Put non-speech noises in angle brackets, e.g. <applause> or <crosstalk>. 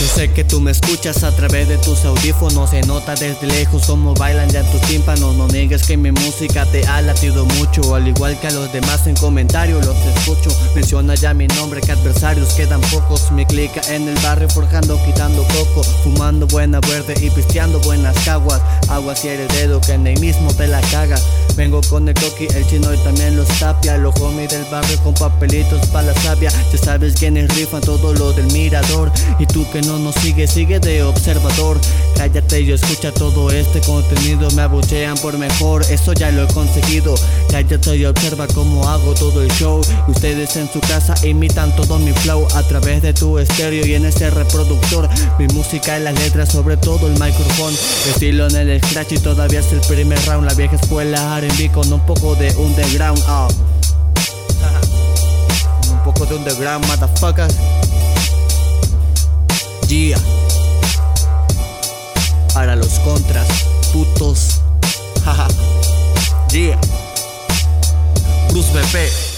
Yo sé que tú me escuchas a través de tus audífonos. Se nota desde lejos cómo bailan ya tus tímpanos. No niegues que mi música te ha latido mucho. Al igual que a los demás en comentarios los escucho. Menciona ya mi nombre que adversarios quedan pocos. Mi clica en el barrio forjando, quitando coco Fumando buena verde y pisteando buenas caguas Agua si eres dedo que en el mismo te la caga. Vengo con el coqui, el chino y también los tapia. Los homies del barrio con papelitos para la sabia Ya sabes quiénes rifan todo lo del mirador. Y tú que no nos sigues, sigue de observador. Cállate y escucha todo este contenido. Me abuchean por mejor, eso ya lo he conseguido. Cállate y observa cómo hago todo el show. Ustedes en su casa imitan todo mi flow A través de tu estéreo y en ese reproductor. Mi música y las letras, sobre todo el micrófono. Estilo en el scratch todavía es el primer round La vieja escuela R&B con un poco de underground. Con un poco de underground, motherfuckers Yeah. Para los contras, putos. Jaja <laughs> Yeah. Bruce BP